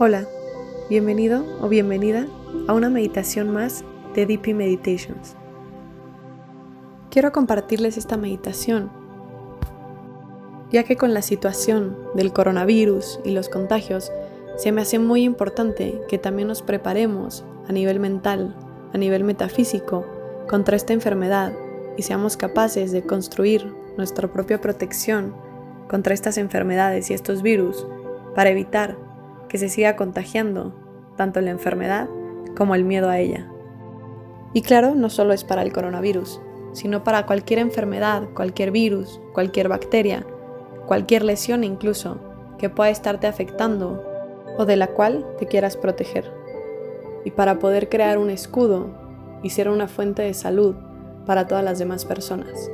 Hola, bienvenido o bienvenida a una meditación más de DP Meditations. Quiero compartirles esta meditación, ya que con la situación del coronavirus y los contagios, se me hace muy importante que también nos preparemos a nivel mental, a nivel metafísico, contra esta enfermedad y seamos capaces de construir nuestra propia protección contra estas enfermedades y estos virus para evitar que se siga contagiando tanto la enfermedad como el miedo a ella. Y claro, no solo es para el coronavirus, sino para cualquier enfermedad, cualquier virus, cualquier bacteria, cualquier lesión incluso que pueda estarte afectando o de la cual te quieras proteger. Y para poder crear un escudo y ser una fuente de salud para todas las demás personas.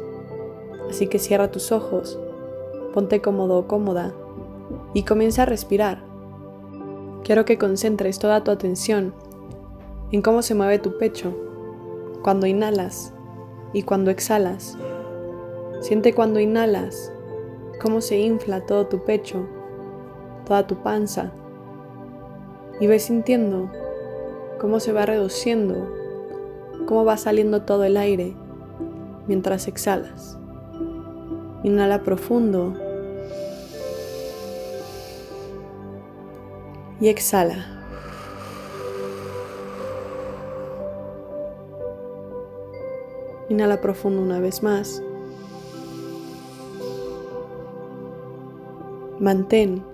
Así que cierra tus ojos, ponte cómodo o cómoda y comienza a respirar Quiero que concentres toda tu atención en cómo se mueve tu pecho cuando inhalas y cuando exhalas. Siente cuando inhalas cómo se infla todo tu pecho, toda tu panza y ves sintiendo cómo se va reduciendo, cómo va saliendo todo el aire mientras exhalas. Inhala profundo y exhala. Inhala profundo una vez más. Mantén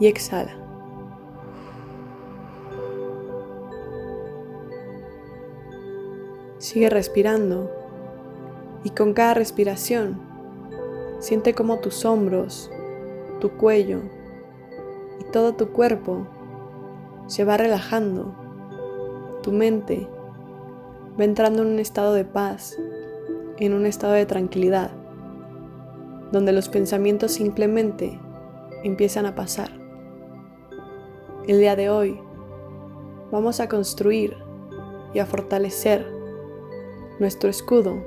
y exhala. Sigue respirando y con cada respiración siente como tus hombros, tu cuello, todo tu cuerpo se va relajando, tu mente va entrando en un estado de paz, en un estado de tranquilidad, donde los pensamientos simplemente empiezan a pasar. El día de hoy vamos a construir y a fortalecer nuestro escudo,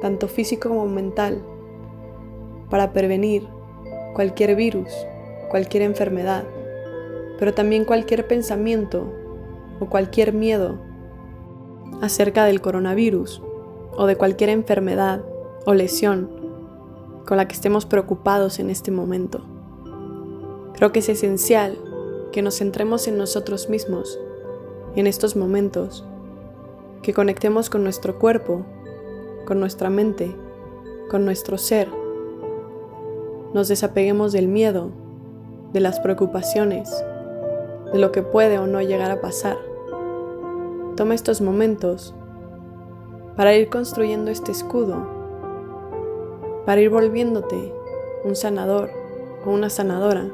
tanto físico como mental, para prevenir cualquier virus cualquier enfermedad, pero también cualquier pensamiento o cualquier miedo acerca del coronavirus o de cualquier enfermedad o lesión con la que estemos preocupados en este momento. Creo que es esencial que nos centremos en nosotros mismos en estos momentos, que conectemos con nuestro cuerpo, con nuestra mente, con nuestro ser, nos desapeguemos del miedo de las preocupaciones, de lo que puede o no llegar a pasar. Toma estos momentos para ir construyendo este escudo, para ir volviéndote un sanador o una sanadora,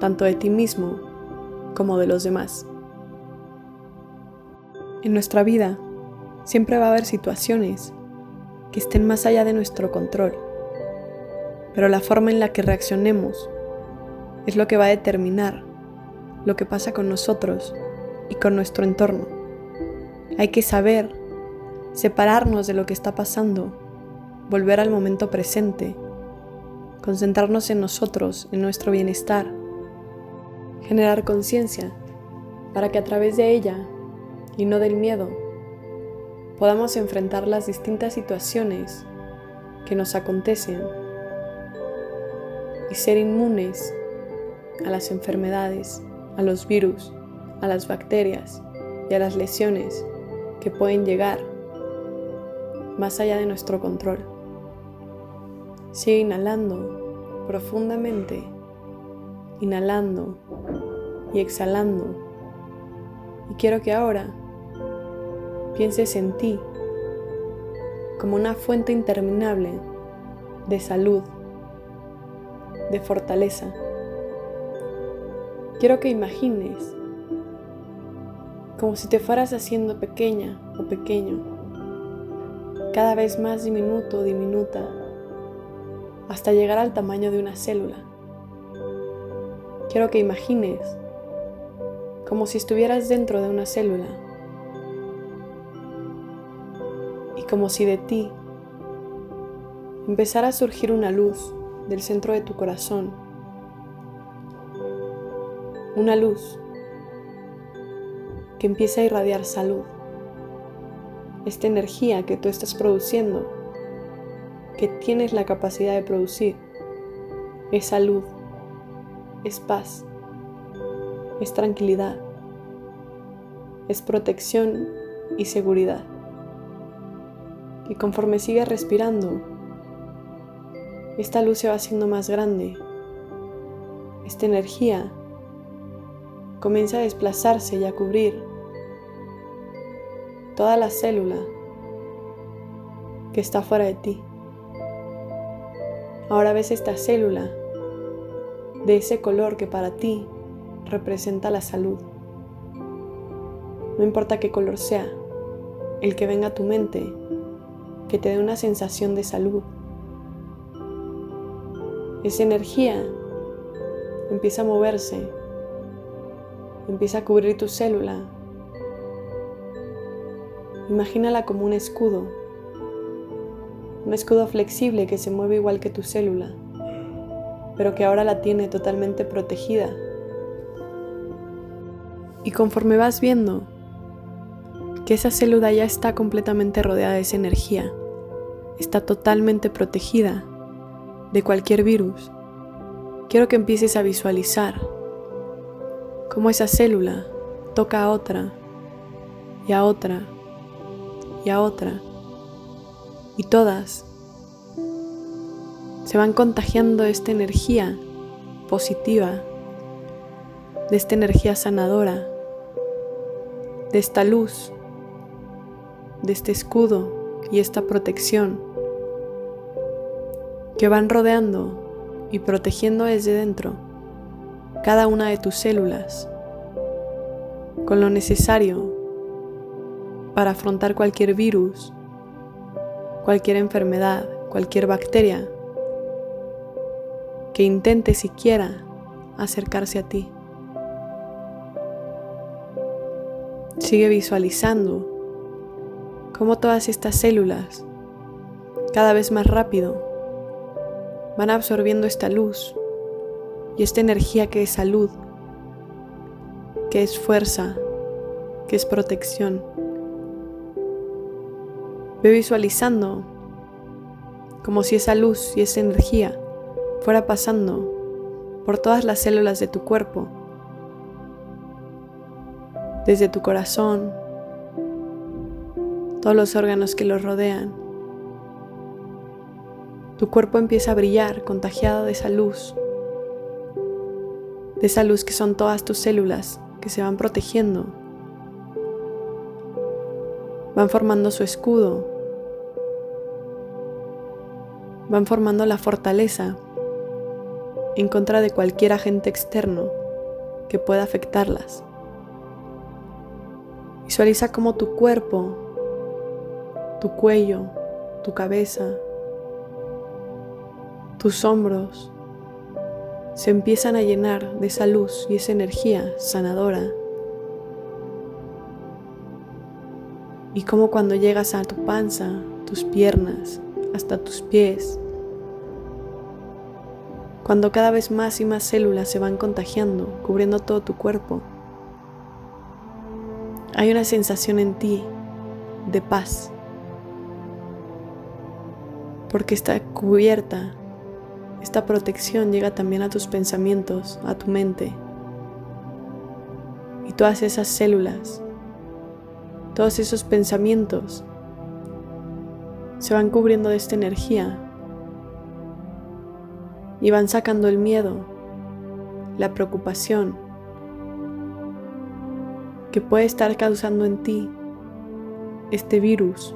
tanto de ti mismo como de los demás. En nuestra vida siempre va a haber situaciones que estén más allá de nuestro control, pero la forma en la que reaccionemos es lo que va a determinar lo que pasa con nosotros y con nuestro entorno. Hay que saber separarnos de lo que está pasando, volver al momento presente, concentrarnos en nosotros, en nuestro bienestar, generar conciencia para que a través de ella y no del miedo podamos enfrentar las distintas situaciones que nos acontecen y ser inmunes a las enfermedades, a los virus, a las bacterias y a las lesiones que pueden llegar más allá de nuestro control. Sigue inhalando profundamente, inhalando y exhalando. Y quiero que ahora pienses en ti como una fuente interminable de salud, de fortaleza Quiero que imagines como si te fueras haciendo pequeña o pequeño, cada vez más diminuto o diminuta, hasta llegar al tamaño de una célula. Quiero que imagines como si estuvieras dentro de una célula y como si de ti empezara a surgir una luz del centro de tu corazón una luz que empieza a irradiar salud. Esta energía que tú estás produciendo, que tienes la capacidad de producir, es salud, es paz, es tranquilidad, es protección y seguridad. Y conforme sigues respirando, esta luz se va haciendo más grande. Esta energía comienza a desplazarse y a cubrir toda la célula que está fuera de ti. Ahora ves esta célula de ese color que para ti representa la salud. No importa qué color sea, el que venga a tu mente, que te dé una sensación de salud. Esa energía empieza a moverse, empieza a cubrir tu célula. Imagínala como un escudo, un escudo flexible que se mueve igual que tu célula pero que ahora la tiene totalmente protegida. Y conforme vas viendo que esa célula ya está completamente rodeada de esa energía, está totalmente protegida de cualquier virus, quiero que empieces a visualizar cómo esa célula toca a otra y a otra y a otra y todas se van contagiando esta energía positiva, de esta energía sanadora, de esta luz, de este escudo y esta protección que van rodeando y protegiendo desde dentro cada una de tus células con lo necesario para afrontar cualquier virus, cualquier enfermedad, cualquier bacteria que intente siquiera acercarse a ti. Sigue visualizando cómo todas estas células, cada vez más rápido, van absorbiendo esta luz y esta energía que es salud, que es fuerza, que es protección. Ve visualizando como si esa luz y esa energía fuera pasando por todas las células de tu cuerpo, desde tu corazón, todos los órganos que los rodean. Tu cuerpo empieza a brillar contagiado de esa luz, de esa luz que son todas tus células que se van protegiendo, van formando su escudo, van formando la fortaleza en contra de cualquier agente externo que pueda afectarlas. Visualiza cómo tu cuerpo, tu cuello, tu cabeza, tus hombros se empiezan a llenar de esa luz y esa energía sanadora. Y como cuando llegas a tu panza, tus piernas, hasta tus pies, cuando cada vez más y más células se van contagiando, cubriendo todo tu cuerpo. Hay una sensación en ti de paz, porque está cubierta, esta protección llega también a tus pensamientos, a tu mente. Y todas esas células, todos esos pensamientos se van cubriendo de esta energía y van sacando el miedo, la preocupación que puede estar causando en ti este virus.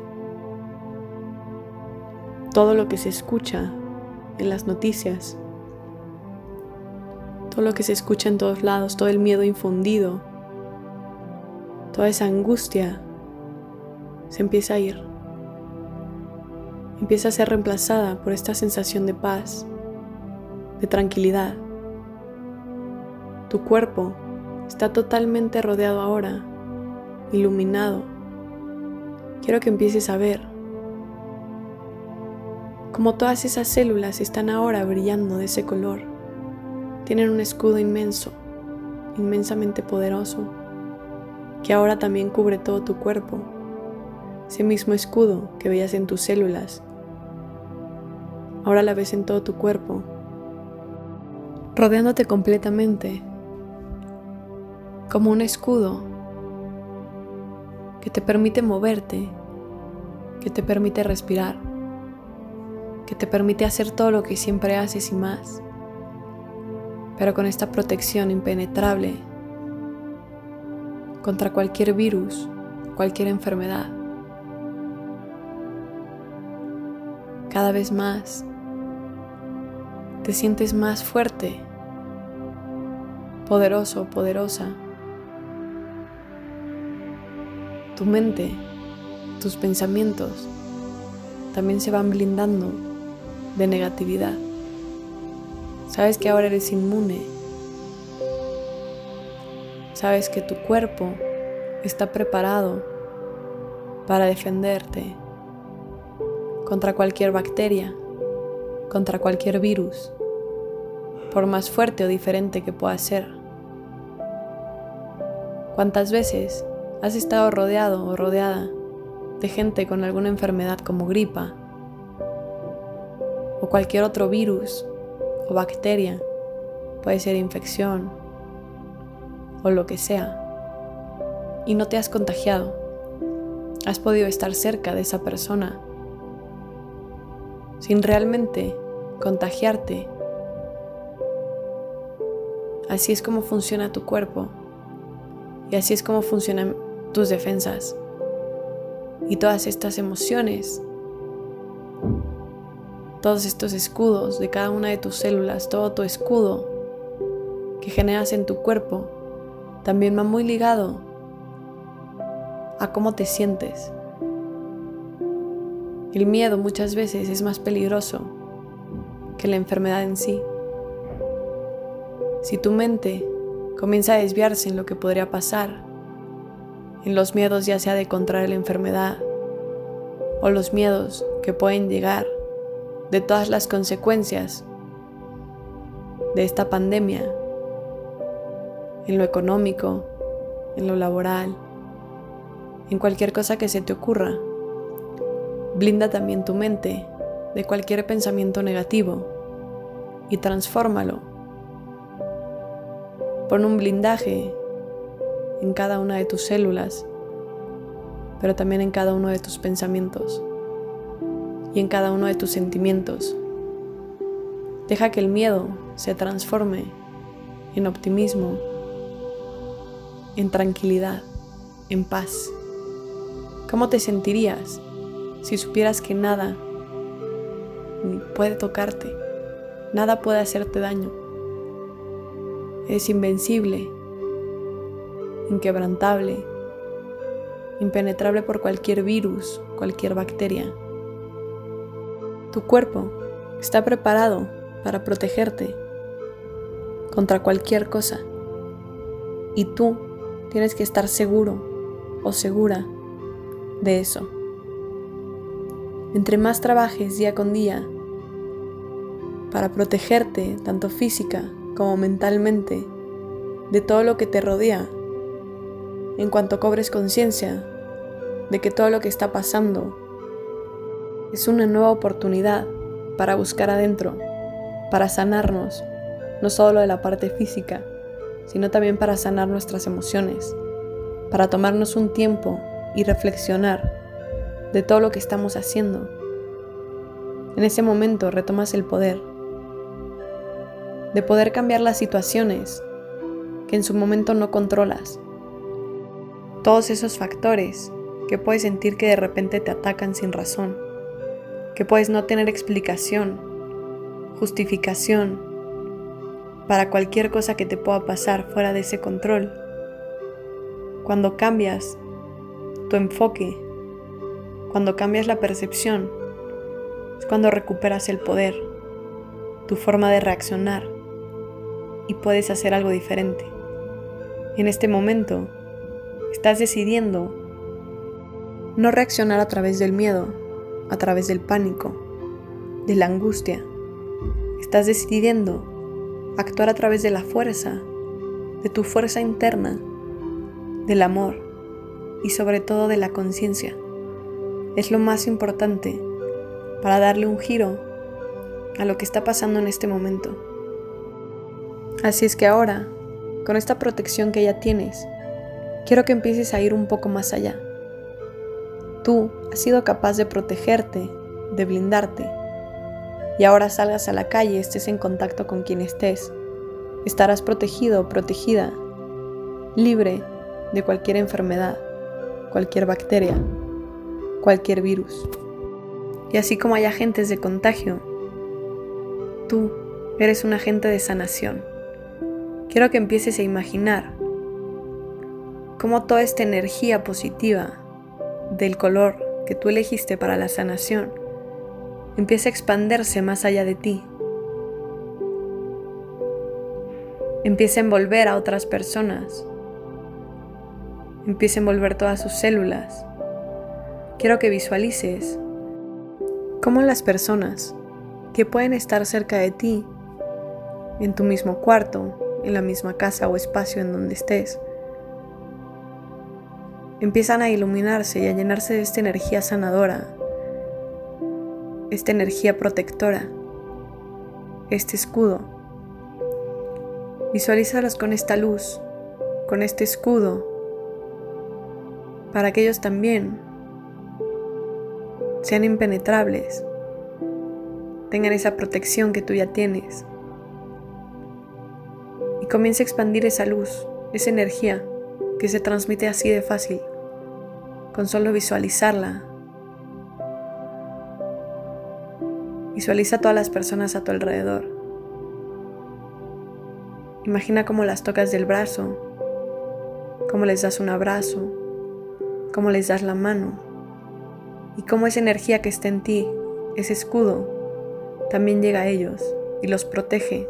Todo lo que se escucha en las noticias, todo lo que se escucha en todos lados, todo el miedo infundido, toda esa angustia se empieza a ir. Empieza a ser reemplazada por esta sensación de paz, de tranquilidad. Tu cuerpo está totalmente rodeado ahora, iluminado. Quiero que empieces a ver cómo todas esas células están ahora brillando de ese color. Tienen un escudo inmenso inmensamente poderoso que ahora también cubre todo tu cuerpo, ese mismo escudo que veías en tus células, ahora la ves en todo tu cuerpo, rodeándote completamente, como un escudo que te permite moverte, que te permite respirar, que te permite hacer todo lo que siempre haces y más, pero con esta protección impenetrable contra cualquier virus, cualquier enfermedad. Cada vez más te sientes más fuerte, poderoso, poderosa. Tu mente, tus pensamientos también se van blindando de negatividad. Sabes que ahora eres inmune. Sabes que tu cuerpo está preparado para defenderte contra cualquier bacteria, contra cualquier virus, por más fuerte o diferente que pueda ser. ¿Cuántas veces has estado rodeado o rodeada de gente con alguna enfermedad como gripa o cualquier otro virus o bacteria, puede ser infección o lo que sea, y no te has contagiado. Has podido estar cerca de esa persona sin realmente contagiarte. Así es como funciona tu cuerpo y así es como funcionan tus defensas y todas estas emociones, todos estos escudos de cada una de tus células, todo tu escudo que generas en tu cuerpo, también va muy ligado a cómo te sientes. El miedo muchas veces es más peligroso que la enfermedad en sí. Si tu mente comienza a desviarse en lo que podría pasar, en los miedos ya sea de contraer la enfermedad o los miedos que pueden llegar de todas las consecuencias de esta pandemia en lo económico, en lo laboral, en cualquier cosa que se te ocurra. Blinda también tu mente de cualquier pensamiento negativo y transfórmalo. Pon un blindaje en cada una de tus células, pero también en cada uno de tus pensamientos en cada uno de tus sentimientos. Deja que el miedo se transforme en optimismo, en tranquilidad, en paz. ¿Cómo te sentirías si supieras que nada puede tocarte, nada puede hacerte daño? Es invencible inquebrantable, impenetrable por cualquier virus, cualquier bacteria. Tu cuerpo está preparado para protegerte contra cualquier cosa y tú tienes que estar seguro o segura de eso. Entre más trabajes día con día para protegerte tanto física como mentalmente de todo lo que te rodea, en cuanto cobres conciencia de que todo lo que está pasando es una nueva oportunidad para buscar adentro, para sanarnos, no solo de la parte física, sino también para sanar nuestras emociones, para tomarnos un tiempo y reflexionar de todo lo que estamos haciendo. En ese momento retomas el poder, de poder cambiar las situaciones que en su momento no controlas todos esos factores que puedes sentir que de repente te atacan sin razón, que puedes no tener explicación, justificación para cualquier cosa que te pueda pasar fuera de ese control. Cuando cambias tu enfoque, cuando cambias la percepción, es cuando recuperas el poder, tu forma de reaccionar y puedes hacer algo diferente. En este momento, Estás decidiendo no reaccionar a través del miedo, a través del pánico, de la angustia. Estás decidiendo actuar a través de la fuerza, de tu fuerza interna, del amor y sobre todo de la conciencia. Es lo más importante para darle un giro a lo que está pasando en este momento. Así es que ahora, con esta protección que ya tienes, quiero que empieces a ir un poco más allá. Tú has sido capaz de protegerte, de blindarte, y ahora salgas a la calle, estés en contacto con quien estés, estarás protegido protegida, libre de cualquier enfermedad, cualquier bacteria, cualquier virus. Y así como hay agentes de contagio, tú eres un agente de sanación. Quiero que empieces a imaginar cómo toda esta energía positiva del color que tú elegiste para la sanación empieza a expandirse más allá de ti. Empieza a envolver a otras personas. Empieza a envolver todas sus células. Quiero que visualices cómo las personas que pueden estar cerca de ti, en tu mismo cuarto, en la misma casa o espacio en donde estés, empiezan a iluminarse y a llenarse de esta energía sanadora, esta energía protectora, este escudo. Visualízalos con esta luz, con este escudo, para que ellos también sean impenetrables, tengan esa protección que tú ya tienes. Y comience a expandir esa luz, esa energía que se transmite así de fácil, con solo visualizarla. Visualiza a todas las personas a tu alrededor. Imagina cómo las tocas del brazo, cómo les das un abrazo, cómo les das la mano y cómo esa energía que está en ti, ese escudo, también llega a ellos y los protege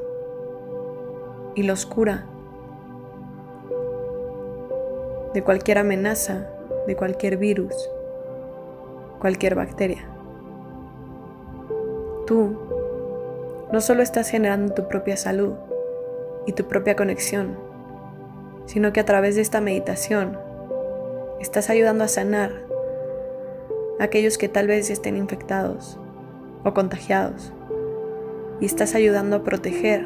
y los cura de cualquier amenaza, de cualquier virus, cualquier bacteria. Tú no solo estás generando tu propia salud y tu propia conexión, sino que a través de esta meditación estás ayudando a sanar a aquellos que tal vez estén infectados o contagiados y estás ayudando a proteger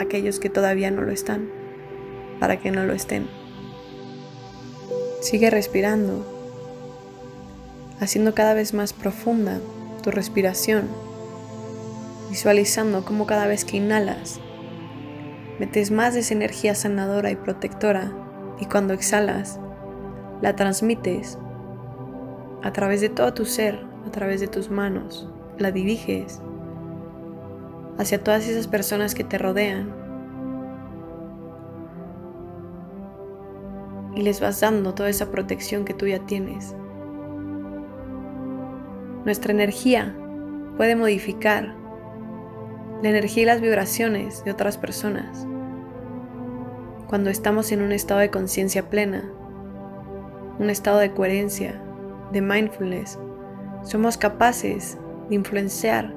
a aquellos que todavía no lo están para que no lo estén. Sigue respirando, haciendo cada vez más profunda tu respiración, visualizando cómo cada vez que inhalas, metes más de esa energía sanadora y protectora y cuando exhalas, la transmites a través de todo tu ser, a través de tus manos, la diriges hacia todas esas personas que te rodean y les vas dando toda esa protección que tú ya tienes. Nuestra energía puede modificar la energía y las vibraciones de otras personas. Cuando estamos en un estado de conciencia plena, un estado de coherencia, de mindfulness, somos capaces de influenciar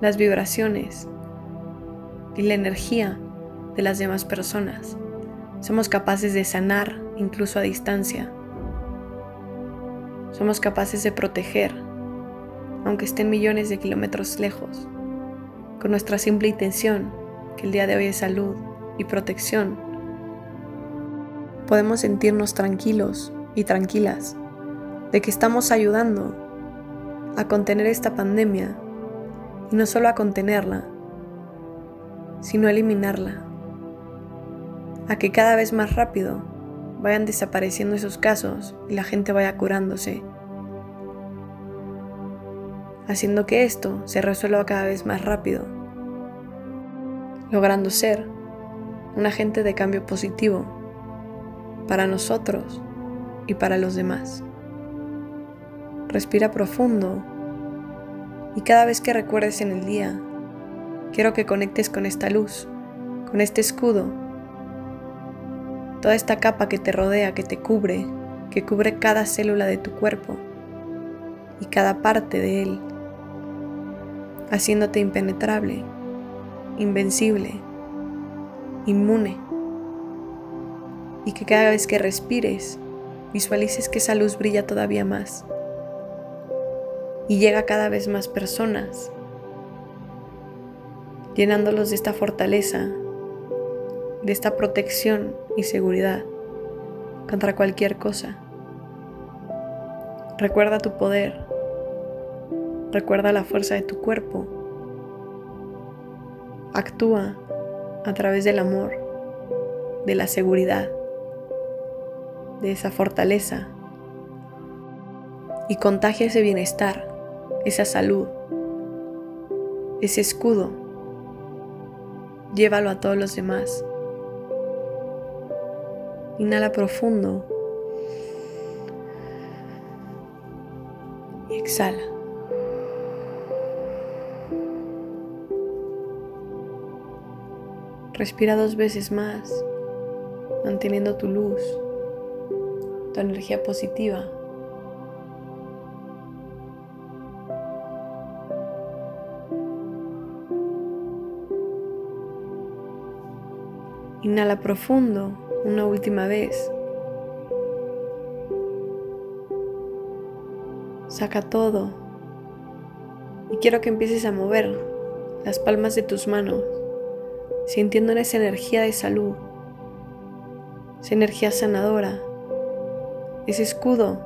las vibraciones y la energía de las demás personas. Somos capaces de sanar incluso a distancia. Somos capaces de proteger, aunque estén millones de kilómetros lejos, con nuestra simple intención, que el día de hoy es salud y protección. Podemos sentirnos tranquilos y tranquilas de que estamos ayudando a contener esta pandemia y no solo a contenerla, sino a eliminarla a que cada vez más rápido vayan desapareciendo esos casos y la gente vaya curándose, haciendo que esto se resuelva cada vez más rápido, logrando ser un agente de cambio positivo para nosotros y para los demás. Respira profundo y cada vez que recuerdes en el día, quiero que conectes con esta luz, con este escudo toda esta capa que te rodea, que te cubre, que cubre cada célula de tu cuerpo y cada parte de él, haciéndote impenetrable, invencible, inmune. Y que cada vez que respires, visualices que esa luz brilla todavía más. Y llega a cada vez más personas, llenándolos de esta fortaleza, de esta protección y seguridad contra cualquier cosa. Recuerda tu poder, recuerda la fuerza de tu cuerpo, actúa a través del amor, de la seguridad, de esa fortaleza y contagia ese bienestar, esa salud, ese escudo. Llévalo a todos los demás. Inhala profundo y exhala. Respira dos veces más, manteniendo tu luz, tu energía positiva. Inhala profundo una última vez. Saca todo. Y quiero que empieces a mover las palmas de tus manos, sintiendo en esa energía de salud, esa energía sanadora, ese escudo.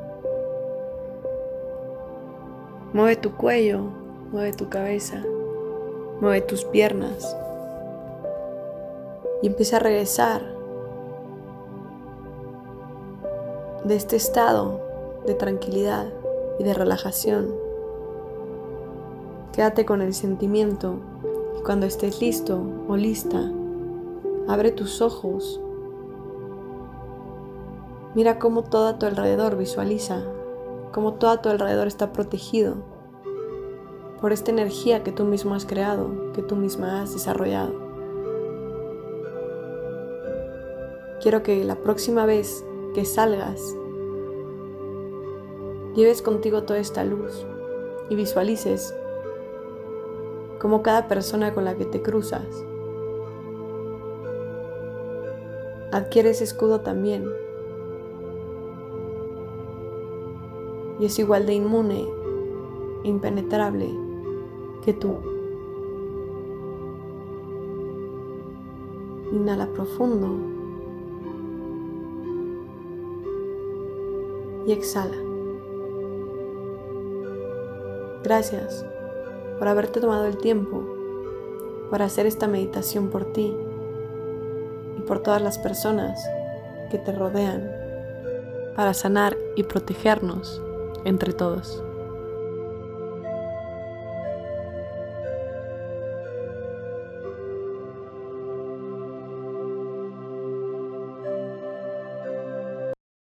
Mueve tu cuello, mueve tu cabeza, mueve tus piernas y empieza a regresar de este estado de tranquilidad y de relajación. Quédate con el sentimiento y cuando estés listo o lista, abre tus ojos. Mira cómo todo a tu alrededor visualiza, cómo todo a tu alrededor está protegido por esta energía que tú mismo has creado, que tú misma has desarrollado. Quiero que la próxima vez que salgas, lleves contigo toda esta luz y visualices como cada persona con la que te cruzas adquiere ese escudo también y es igual de inmune impenetrable que tú. Inhala profundo. Y exhala. Gracias por haberte tomado el tiempo para hacer esta meditación por ti y por todas las personas que te rodean para sanar y protegernos entre todos.